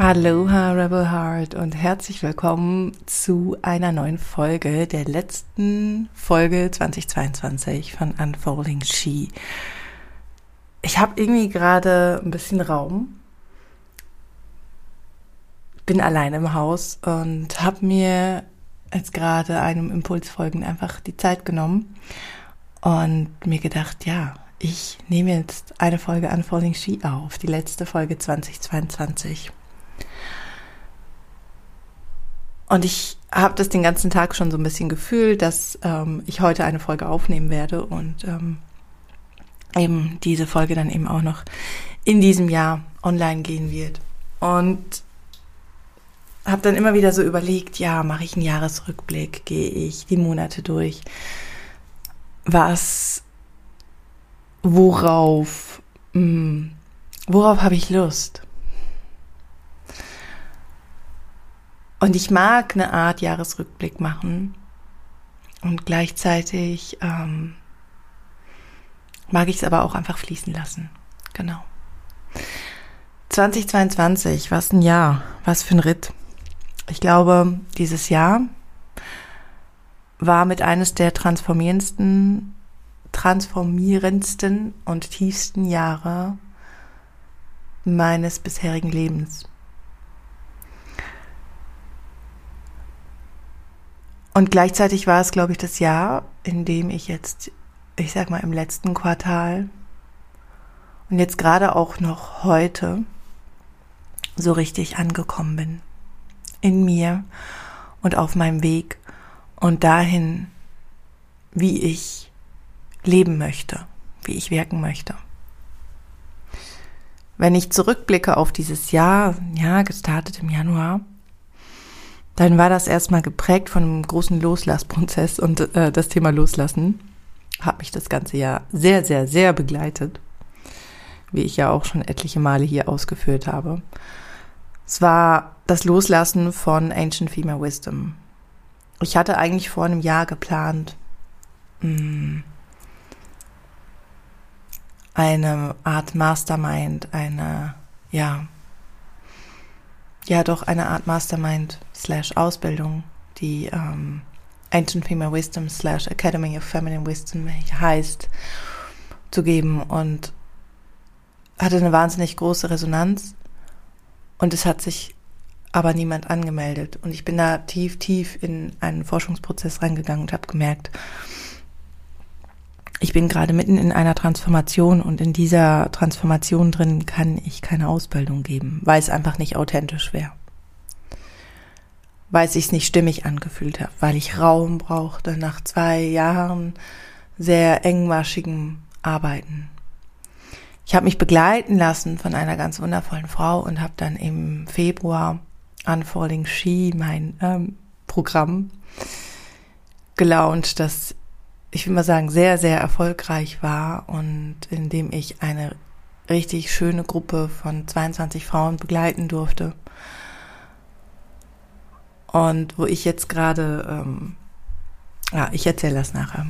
Aloha Rebel Heart und herzlich willkommen zu einer neuen Folge, der letzten Folge 2022 von Unfolding She. Ich habe irgendwie gerade ein bisschen Raum, bin allein im Haus und habe mir jetzt gerade einem Impuls folgend einfach die Zeit genommen und mir gedacht, ja, ich nehme jetzt eine Folge Unfolding She auf, die letzte Folge 2022. Und ich habe das den ganzen Tag schon so ein bisschen gefühlt, dass ähm, ich heute eine Folge aufnehmen werde und ähm, eben diese Folge dann eben auch noch in diesem Jahr online gehen wird. Und habe dann immer wieder so überlegt, ja, mache ich einen Jahresrückblick, gehe ich die Monate durch, was, worauf, mh, hm, worauf habe ich Lust? Und ich mag eine Art Jahresrückblick machen und gleichzeitig ähm, mag ich es aber auch einfach fließen lassen. Genau. 2022, was ein Jahr, was für ein Ritt. Ich glaube, dieses Jahr war mit eines der transformierendsten, transformierendsten und tiefsten Jahre meines bisherigen Lebens. Und gleichzeitig war es, glaube ich, das Jahr, in dem ich jetzt, ich sag mal, im letzten Quartal und jetzt gerade auch noch heute so richtig angekommen bin. In mir und auf meinem Weg und dahin, wie ich leben möchte, wie ich wirken möchte. Wenn ich zurückblicke auf dieses Jahr, ja, gestartet im Januar, dann war das erstmal geprägt von einem großen Loslassprozess und äh, das Thema Loslassen hat mich das ganze Jahr sehr, sehr, sehr begleitet, wie ich ja auch schon etliche Male hier ausgeführt habe. Es war das Loslassen von Ancient Female Wisdom. Ich hatte eigentlich vor einem Jahr geplant, mh, hm, eine Art Mastermind, eine, ja, ja doch eine Art Mastermind slash Ausbildung, die ähm, Ancient Female Wisdom slash Academy of Feminine Wisdom heißt, zu geben und hatte eine wahnsinnig große Resonanz und es hat sich aber niemand angemeldet. Und ich bin da tief, tief in einen Forschungsprozess reingegangen und habe gemerkt, ich bin gerade mitten in einer Transformation und in dieser Transformation drin kann ich keine Ausbildung geben, weil es einfach nicht authentisch wäre. Weil es sich nicht stimmig angefühlt hat, weil ich Raum brauchte nach zwei Jahren sehr engmaschigem Arbeiten. Ich habe mich begleiten lassen von einer ganz wundervollen Frau und habe dann im Februar Unfolding She, mein ähm, Programm, gelauncht, das ich will mal sagen, sehr, sehr erfolgreich war und in dem ich eine richtig schöne Gruppe von 22 Frauen begleiten durfte. Und wo ich jetzt gerade, ähm, ja, ich erzähle das nachher.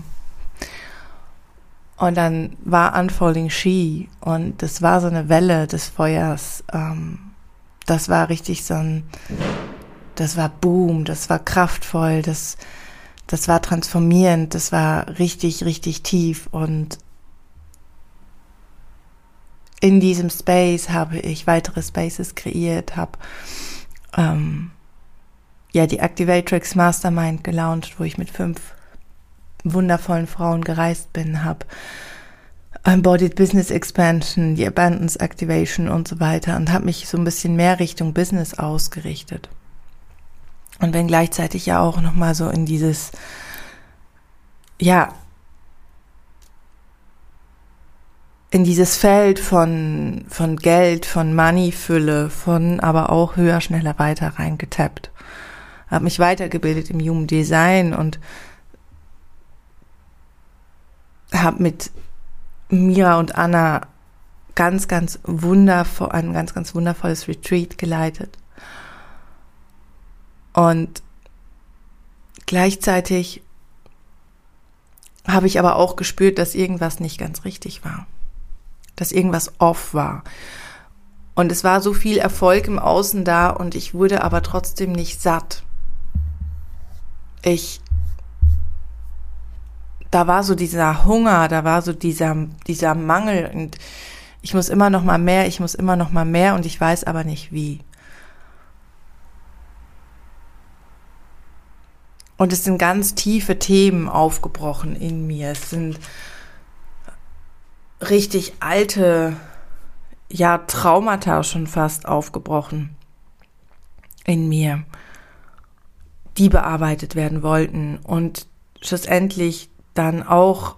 Und dann war Unfolding She und das war so eine Welle des Feuers. Ähm, das war richtig so ein, das war Boom, das war kraftvoll, das, das war transformierend, das war richtig, richtig tief und in diesem Space habe ich weitere Spaces kreiert, habe ähm, ja die Activatrix Mastermind gelauncht, wo ich mit fünf wundervollen Frauen gereist bin, habe Embodied Business Expansion, die Abundance Activation und so weiter und habe mich so ein bisschen mehr Richtung Business ausgerichtet. Und wenn gleichzeitig ja auch nochmal so in dieses, ja, in dieses Feld von, von Geld, von Moneyfülle, von aber auch höher, schneller, weiter reingetappt. Habe mich weitergebildet im Human Design und habe mit Mira und Anna ganz, ganz wundervoll, ein ganz, ganz wundervolles Retreat geleitet. Und gleichzeitig habe ich aber auch gespürt, dass irgendwas nicht ganz richtig war. Dass irgendwas off war. Und es war so viel Erfolg im Außen da und ich wurde aber trotzdem nicht satt. Ich, da war so dieser Hunger, da war so dieser, dieser Mangel und ich muss immer noch mal mehr, ich muss immer noch mal mehr und ich weiß aber nicht wie. Und es sind ganz tiefe Themen aufgebrochen in mir. Es sind richtig alte, ja, Traumata schon fast aufgebrochen in mir, die bearbeitet werden wollten und schlussendlich dann auch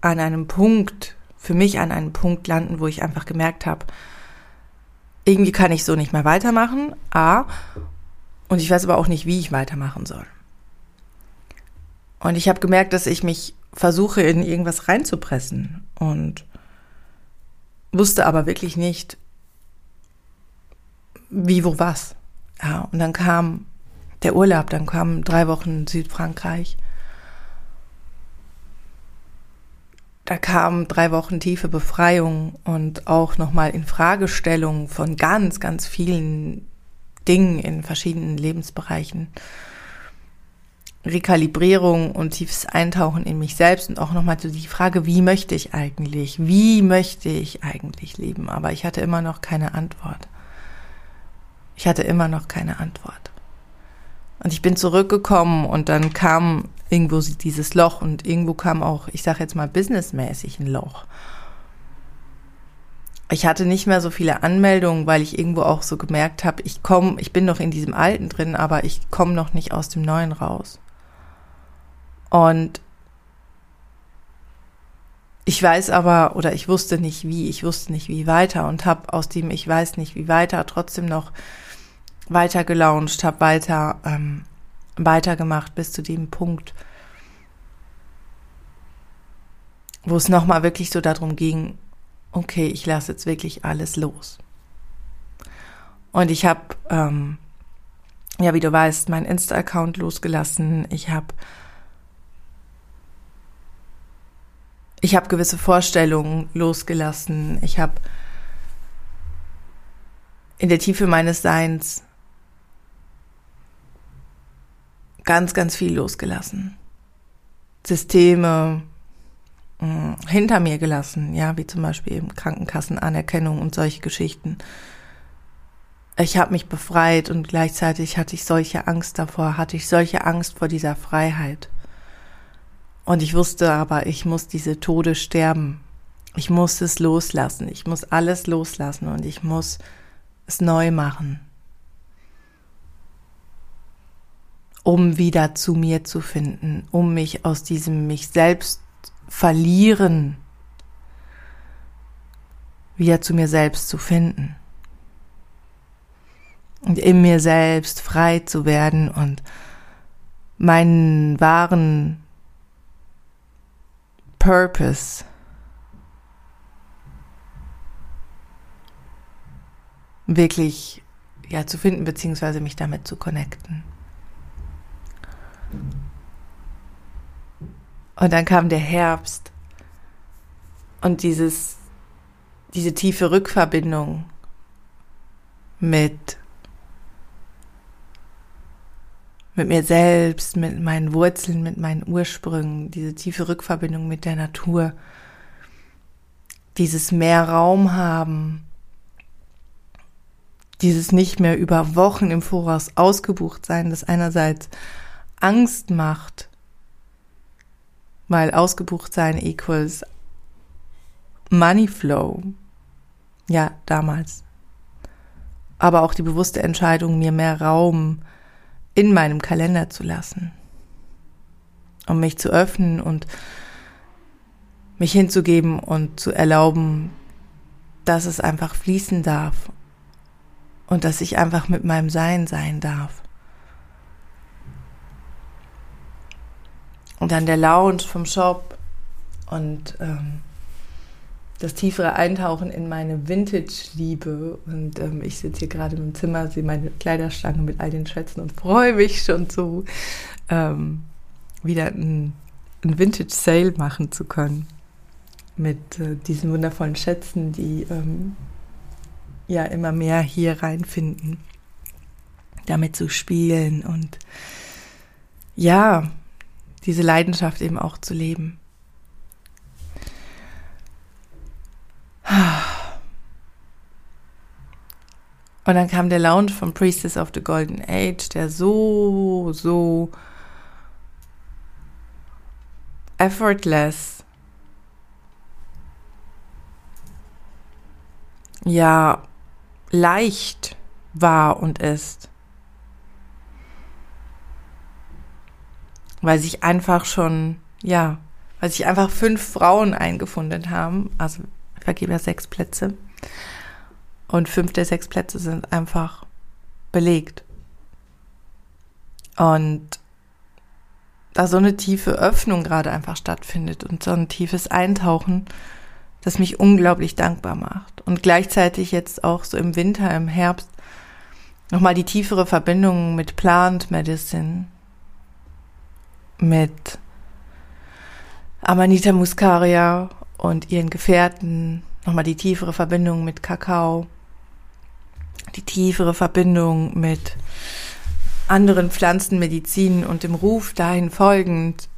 an einem Punkt, für mich an einem Punkt landen, wo ich einfach gemerkt habe, irgendwie kann ich so nicht mehr weitermachen, A, und ich weiß aber auch nicht, wie ich weitermachen soll. Und ich habe gemerkt, dass ich mich versuche, in irgendwas reinzupressen und wusste aber wirklich nicht, wie, wo, was. Ja, und dann kam der Urlaub, dann kam drei Wochen Südfrankreich. Da kam drei Wochen tiefe Befreiung und auch nochmal in Fragestellung von ganz, ganz vielen Dingen in verschiedenen Lebensbereichen. Rekalibrierung und tiefes Eintauchen in mich selbst und auch nochmal so die Frage, wie möchte ich eigentlich, wie möchte ich eigentlich leben? Aber ich hatte immer noch keine Antwort. Ich hatte immer noch keine Antwort. Und ich bin zurückgekommen und dann kam irgendwo dieses Loch und irgendwo kam auch, ich sage jetzt mal businessmäßig ein Loch. Ich hatte nicht mehr so viele Anmeldungen, weil ich irgendwo auch so gemerkt habe, ich komme, ich bin noch in diesem Alten drin, aber ich komme noch nicht aus dem Neuen raus. Und ich weiß aber, oder ich wusste nicht wie, ich wusste nicht wie weiter und habe aus dem ich weiß nicht wie weiter trotzdem noch weiter gelauncht, habe weiter ähm, weitergemacht bis zu dem Punkt, wo es nochmal wirklich so darum ging, okay, ich lasse jetzt wirklich alles los. Und ich habe, ähm, ja, wie du weißt, meinen Insta-Account losgelassen. Ich habe Ich habe gewisse Vorstellungen losgelassen. Ich habe in der Tiefe meines Seins ganz, ganz viel losgelassen. Systeme mh, hm, hinter mir gelassen, ja, wie zum Beispiel eben Krankenkassenanerkennung und solche Geschichten. Ich habe mich befreit und gleichzeitig hatte ich solche Angst davor, hatte ich solche Angst vor dieser Freiheit. Und ich wusste aber, ich muss diese Tode sterben. Ich muss es loslassen. Ich muss alles loslassen und ich muss es neu machen. Um wieder zu mir zu finden, um mich aus diesem mich selbst verlieren wieder zu mir selbst zu finden. Und in mir selbst frei zu werden und meinen wahren Purpose. Wirklich ja zu finden beziehungsweise mich damit zu connecten. Und dann kam der Herbst und dieses diese tiefe Rückverbindung mit mit mir selbst, mit meinen Wurzeln, mit meinen Ursprüngen, diese tiefe Rückverbindung mit der Natur, dieses mehr Raum haben, dieses nicht mehr über Wochen im Voraus ausgebucht sein, das einerseits Angst macht, weil ausgebucht sein equals Money Flow. Ja, damals. Aber auch die bewusste Entscheidung, mir mehr Raum in meinem Kalender zu lassen, um mich zu öffnen und mich hinzugeben und zu erlauben, dass es einfach fließen darf und dass ich einfach mit meinem Sein sein darf. Und dann der Lounge vom Shop und ähm, das tiefere Eintauchen in meine Vintage-Liebe. Und ähm, ich sitze hier gerade im Zimmer, sehe meine Kleiderstange mit all den Schätzen und freue mich schon so, ähm, wieder ein, Vintage-Sale machen zu können. Mit äh, diesen wundervollen Schätzen, die ähm, ja immer mehr hier reinfinden, damit zu spielen und ja, diese Leidenschaft eben auch zu leben. Und dann kam der Lounge von Priestess of the Golden Age, der so, so effortless, ja, leicht war und ist. Weil sich einfach schon, ja, weil sich einfach fünf Frauen eingefunden haben. Also ich vergebe ja sechs Plätze. Und fünf der sechs Plätze sind einfach belegt. Und da so eine tiefe Öffnung gerade einfach stattfindet und so ein tiefes Eintauchen, das mich unglaublich dankbar macht. Und gleichzeitig jetzt auch so im Winter, im Herbst, nochmal die tiefere Verbindung mit Plant Medicine, mit Amanita muscaria und ihren Gefährten, nochmal die tiefere Verbindung mit Kakao, die tiefere Verbindung mit anderen Pflanzenmedizin und dem Ruf dahin folgend,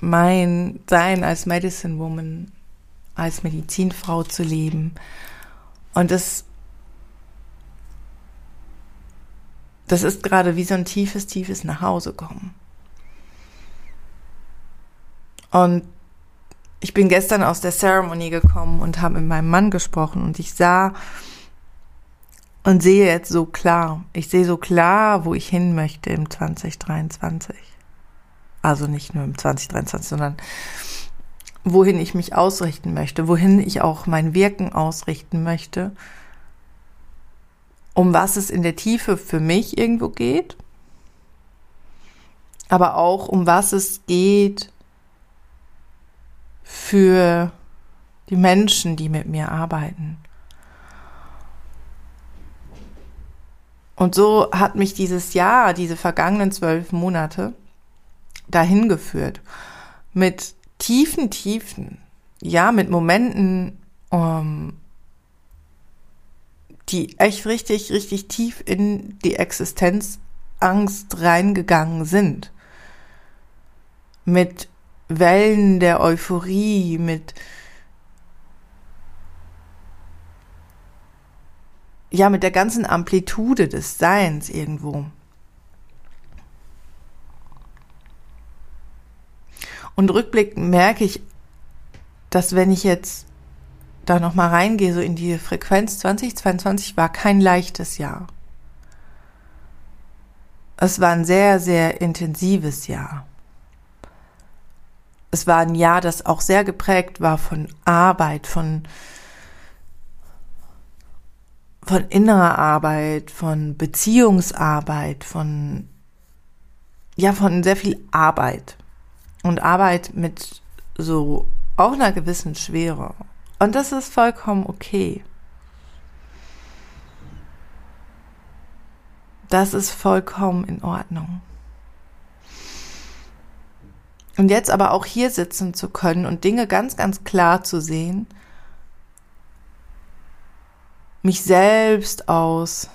mein Sein als Medicine Woman, als Medizinfrau zu leben. Und das, das ist gerade wie so ein tiefes, tiefes Nachhause kommen. Und ich bin gestern aus der Ceremony gekommen und habe mit meinem Mann gesprochen und ich sah, und sehe jetzt so klar. Ich sehe so klar, wo ich hin möchte im 2023. Also nicht nur im 2023, sondern wohin ich mich ausrichten möchte, wohin ich auch mein Wirken ausrichten möchte, um was es in der Tiefe für mich irgendwo geht, aber auch um was es geht für die Menschen, die mit mir arbeiten. Und so hat mich dieses Jahr, diese vergangenen zwölf Monate dahin geführt. Mit tiefen Tiefen, ja, mit Momenten, um, ähm, die echt richtig, richtig tief in die Existenzangst reingegangen sind. Mit Wellen der Euphorie, mit ja, mit der ganzen Amplitude des Seins irgendwo. Und rückblickend merke ich, dass wenn ich jetzt da nochmal reingehe, so in die Frequenz 2022 war kein leichtes Jahr. Es war ein sehr, sehr intensives Jahr. Es war ein Jahr, das auch sehr geprägt war von Arbeit, von von innerer Arbeit, von Beziehungsarbeit, von, ja, von sehr viel Arbeit. Und Arbeit mit so auch einer gewissen Schwere. Und das ist vollkommen okay. Das ist vollkommen in Ordnung. Und jetzt aber auch hier sitzen zu können und Dinge ganz, ganz klar zu sehen mich selbst aus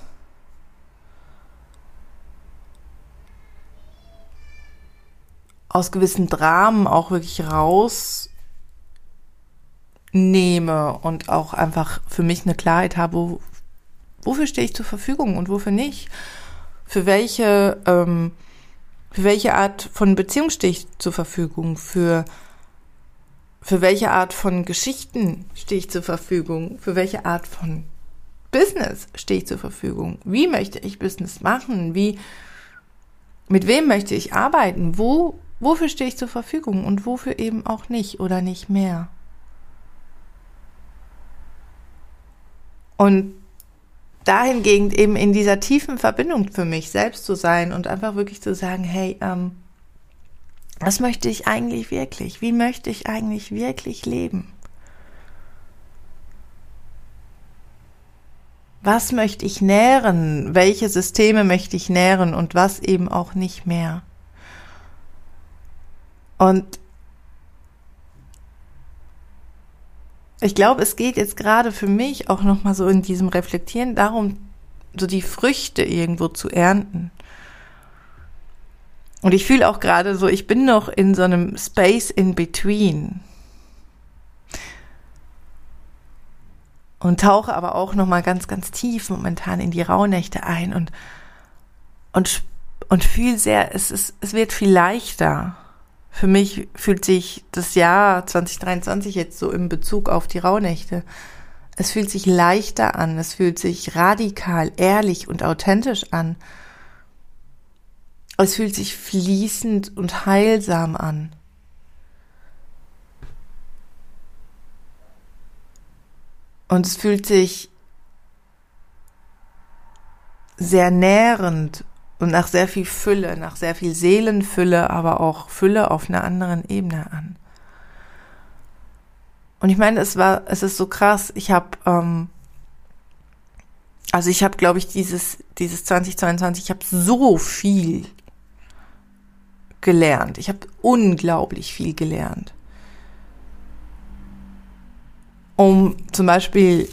aus gewissen Dramen auch wirklich rausnehme und auch einfach für mich eine Klarheit habe, wofür stehe ich zur Verfügung und wofür nicht. Für welche, ähm, für welche Art von Beziehung stehe ich zur Verfügung? Für, für welche Art von Geschichten stehe ich zur Verfügung? Für welche Art von Business stehe ich zur Verfügung? Wie möchte ich Business machen? Wie, mit wem möchte ich arbeiten? Wo, wofür stehe ich zur Verfügung und wofür eben auch nicht oder nicht mehr? Und dahingehend eben in dieser tiefen Verbindung für mich selbst zu sein und einfach wirklich zu sagen, hey, ähm, was möchte ich eigentlich wirklich? Wie möchte ich eigentlich wirklich leben? Was möchte ich nähren, welche Systeme möchte ich nähren und was eben auch nicht mehr. Und ich glaube, es geht jetzt gerade für mich auch nochmal so in diesem Reflektieren darum, so die Früchte irgendwo zu ernten. Und ich fühle auch gerade so, ich bin noch in so einem Space in between. Und tauche aber auch nochmal ganz, ganz tief momentan in die Rauhnächte ein und, und, und fühle sehr, es ist, es wird viel leichter. Für mich fühlt sich das Jahr 2023 jetzt so in Bezug auf die Rauhnächte. Es fühlt sich leichter an, es fühlt sich radikal, ehrlich und authentisch an. Es fühlt sich fließend und heilsam an. Und es fühlt sich sehr nährend und nach sehr viel Fülle, nach sehr viel Seelenfülle, aber auch Fülle auf einer anderen Ebene an. Und ich meine, es war, es ist so krass. Ich habe, ähm, also ich habe, glaube ich, dieses dieses 2022, ich habe so viel gelernt. Ich habe unglaublich viel gelernt. Um zum Beispiel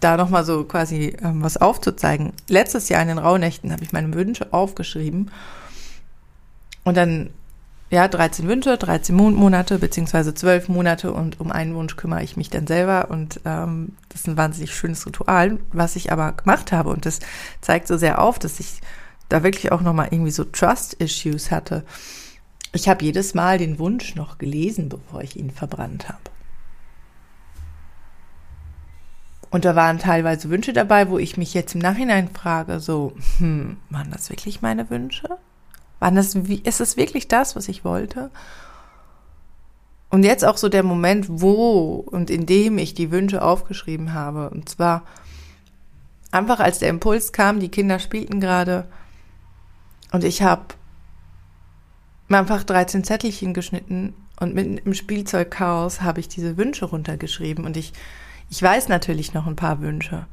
da nochmal so quasi ähm, was aufzuzeigen. Letztes Jahr in den Rauhnächten habe ich meine Wünsche aufgeschrieben und dann, ja, 13 Wünsche, 13 Monate, beziehungsweise 12 Monate und um einen Wunsch kümmere ich mich dann selber und ähm, das ist ein wahnsinnig schönes Ritual, was ich aber gemacht habe und das zeigt so sehr auf, dass ich da wirklich auch nochmal irgendwie so Trust-Issues hatte. Ich habe jedes Mal den Wunsch noch gelesen, bevor ich ihn verbrannt habe. Und da waren teilweise Wünsche dabei, wo ich mich jetzt im Nachhinein frage, so, hm, waren das wirklich meine Wünsche? Waren das, ist es wirklich das, was ich wollte? Und jetzt auch so der Moment, wo und in dem ich die Wünsche aufgeschrieben habe. Und zwar einfach als der Impuls kam, die Kinder spielten gerade und ich habe einfach 13 Zettelchen geschnitten und mitten im Spielzeugchaos habe ich diese Wünsche runtergeschrieben und ich ich weiß natürlich noch ein paar Wünsche.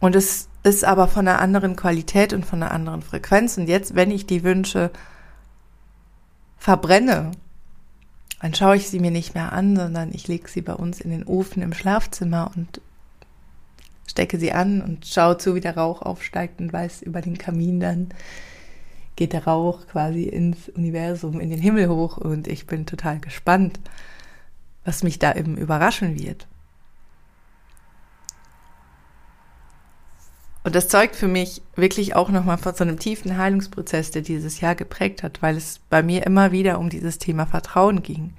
Und es ist aber von einer anderen Qualität und von einer anderen Frequenz. Und jetzt, wenn ich die Wünsche verbrenne, dann schaue ich sie mir nicht mehr an, sondern ich lege sie bei uns in den Ofen im Schlafzimmer und stecke sie an und schaue zu, wie der Rauch aufsteigt und weiß über den Kamin dann geht der Rauch quasi ins Universum, in den Himmel hoch und ich bin total gespannt, was mich da eben überraschen wird. Und das zeugt für mich wirklich auch nochmal von so einem tiefen Heilungsprozess, der dieses Jahr geprägt hat, weil es bei mir immer wieder um dieses Thema Vertrauen ging.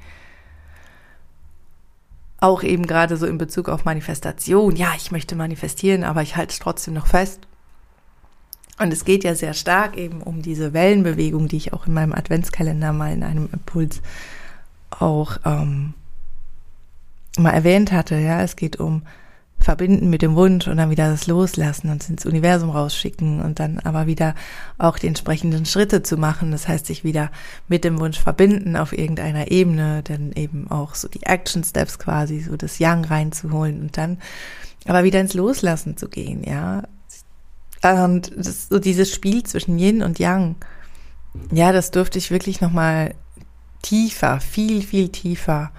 Auch eben gerade so in Bezug auf Manifestation. Ja, ich möchte manifestieren, aber ich halte es trotzdem noch fest. Und es geht ja sehr stark eben um diese Wellenbewegung, die ich auch in meinem Adventskalender mal in einem Impuls auch ähm, mal erwähnt hatte, ja, es geht um verbinden mit dem Wunsch und dann wieder das loslassen und ins Universum rausschicken und dann aber wieder auch die entsprechenden Schritte zu machen. Das heißt, sich wieder mit dem Wunsch verbinden auf irgendeiner Ebene, dann eben auch so die Action Steps quasi, so das Yang reinzuholen und dann aber wieder ins Loslassen zu gehen, ja. Und das, so dieses Spiel zwischen Yin und Yang, ja, das durfte ich wirklich nochmal tiefer, viel, viel tiefer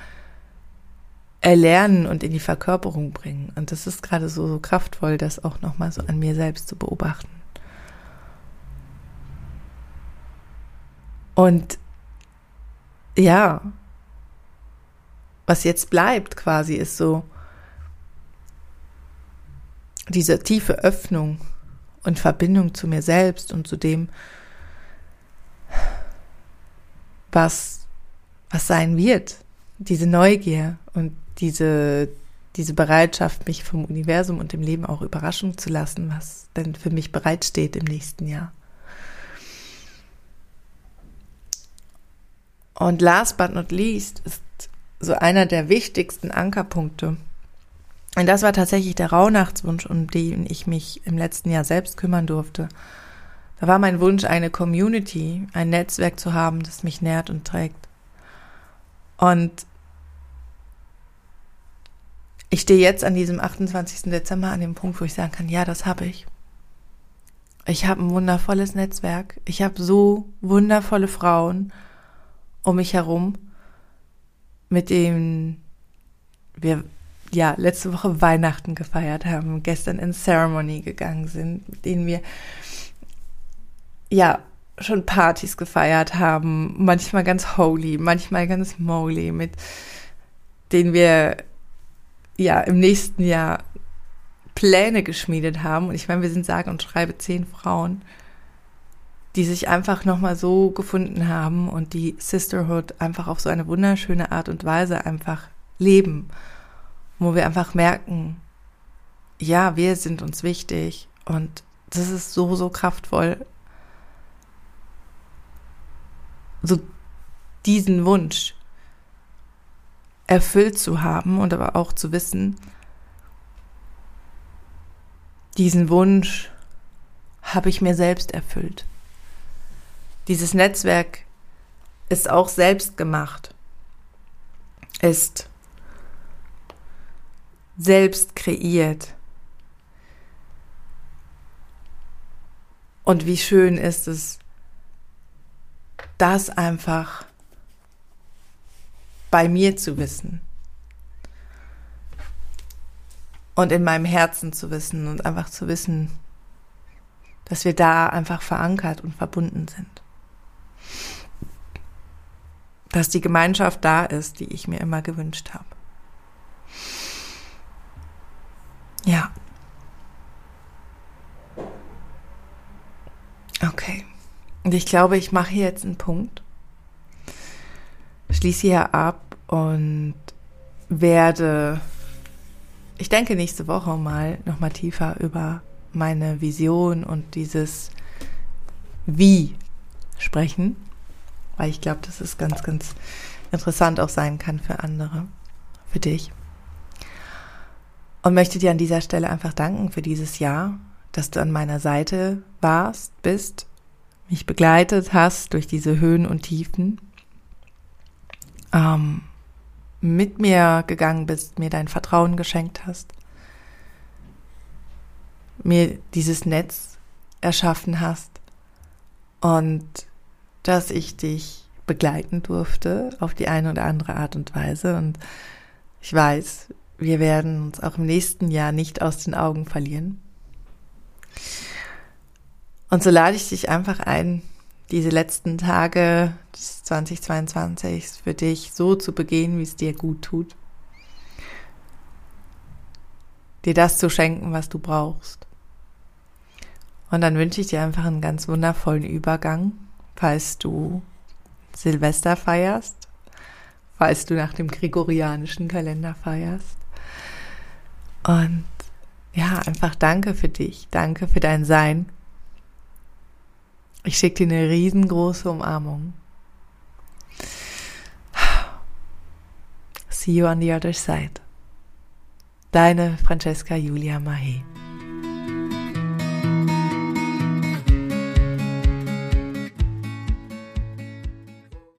erlernen und in die Verkörperung bringen. Und das ist gerade so, so kraftvoll, das auch nochmal so an mir selbst zu beobachten. Und ja, was jetzt bleibt quasi ist so diese tiefe Öffnung und Verbindung zu mir selbst und zu dem, was, was sein wird. Diese Neugier und diese, diese Bereitschaft, mich vom Universum und dem Leben auch überraschen zu lassen, was denn für mich bereitsteht im nächsten Jahr. Und last but not least ist so einer der wichtigsten Ankerpunkte. Und das war tatsächlich der Rauhnachtswunsch, um den ich mich im letzten Jahr selbst kümmern durfte. Da war mein Wunsch, eine Community, ein Netzwerk zu haben, das mich nährt und trägt. Und ich stehe jetzt an diesem 28. Dezember an dem Punkt, wo ich sagen kann, ja, das habe ich. Ich habe ein wundervolles Netzwerk. Ich habe so wundervolle Frauen um mich herum, mit dem wir ja letzte Woche Weihnachten gefeiert haben, gestern in Ceremony gegangen sind, mit denen wir ja schon Partys gefeiert haben, manchmal ganz holy, manchmal ganz moly, mit denen wir ja im nächsten Jahr Pläne geschmiedet haben. Und ich meine, wir sind sage und schreibe zehn Frauen, die sich einfach nochmal so gefunden haben und die Sisterhood einfach auf so eine wunderschöne Art und Weise einfach leben, wo wir einfach merken, ja, wir sind uns wichtig. Und das ist so, so kraftvoll, so diesen Wunsch erfüllt zu haben und aber auch zu wissen, diesen Wunsch habe ich mir selbst erfüllt. Dieses Netzwerk ist auch selbst gemacht, ist selbst kreiert. Und wie schön ist es, das einfach bei mir zu wissen und in meinem Herzen zu wissen und einfach zu wissen, dass wir da einfach verankert und verbunden sind. Dass die Gemeinschaft da ist, die ich mir immer gewünscht habe. Ja. Okay. Und ich glaube, ich mache hier jetzt einen Punkt, schließe hier ab und werde ich denke nächste Woche mal nochmal tiefer über meine Vision und dieses Wie sprechen, weil ich glaube, dass es ganz, ganz interessant auch sein kann für andere, für dich. Und möchte dir an dieser Stelle einfach danken für dieses Jahr, dass du an meiner Seite warst, bist, mich begleitet hast durch diese Höhen und Tiefen. Ähm, mit mir gegangen bist, mir dein Vertrauen geschenkt hast, mir dieses Netz erschaffen hast und dass ich dich begleiten durfte auf die eine oder andere Art und Weise. Und ich weiß, wir werden uns auch im nächsten Jahr nicht aus den Augen verlieren. Und so lade ich dich einfach ein, diese letzten Tage des 2022 für dich so zu begehen, wie es dir gut tut. Dir das zu schenken, was du brauchst. Und dann wünsche ich dir einfach einen ganz wundervollen Übergang, falls du Silvester feierst, falls du nach dem gregorianischen Kalender feierst. Und ja, einfach danke für dich, danke für dein Sein, ich schicke dir eine riesengroße Umarmung. See you on the other side. Deine Francesca Julia Mahe.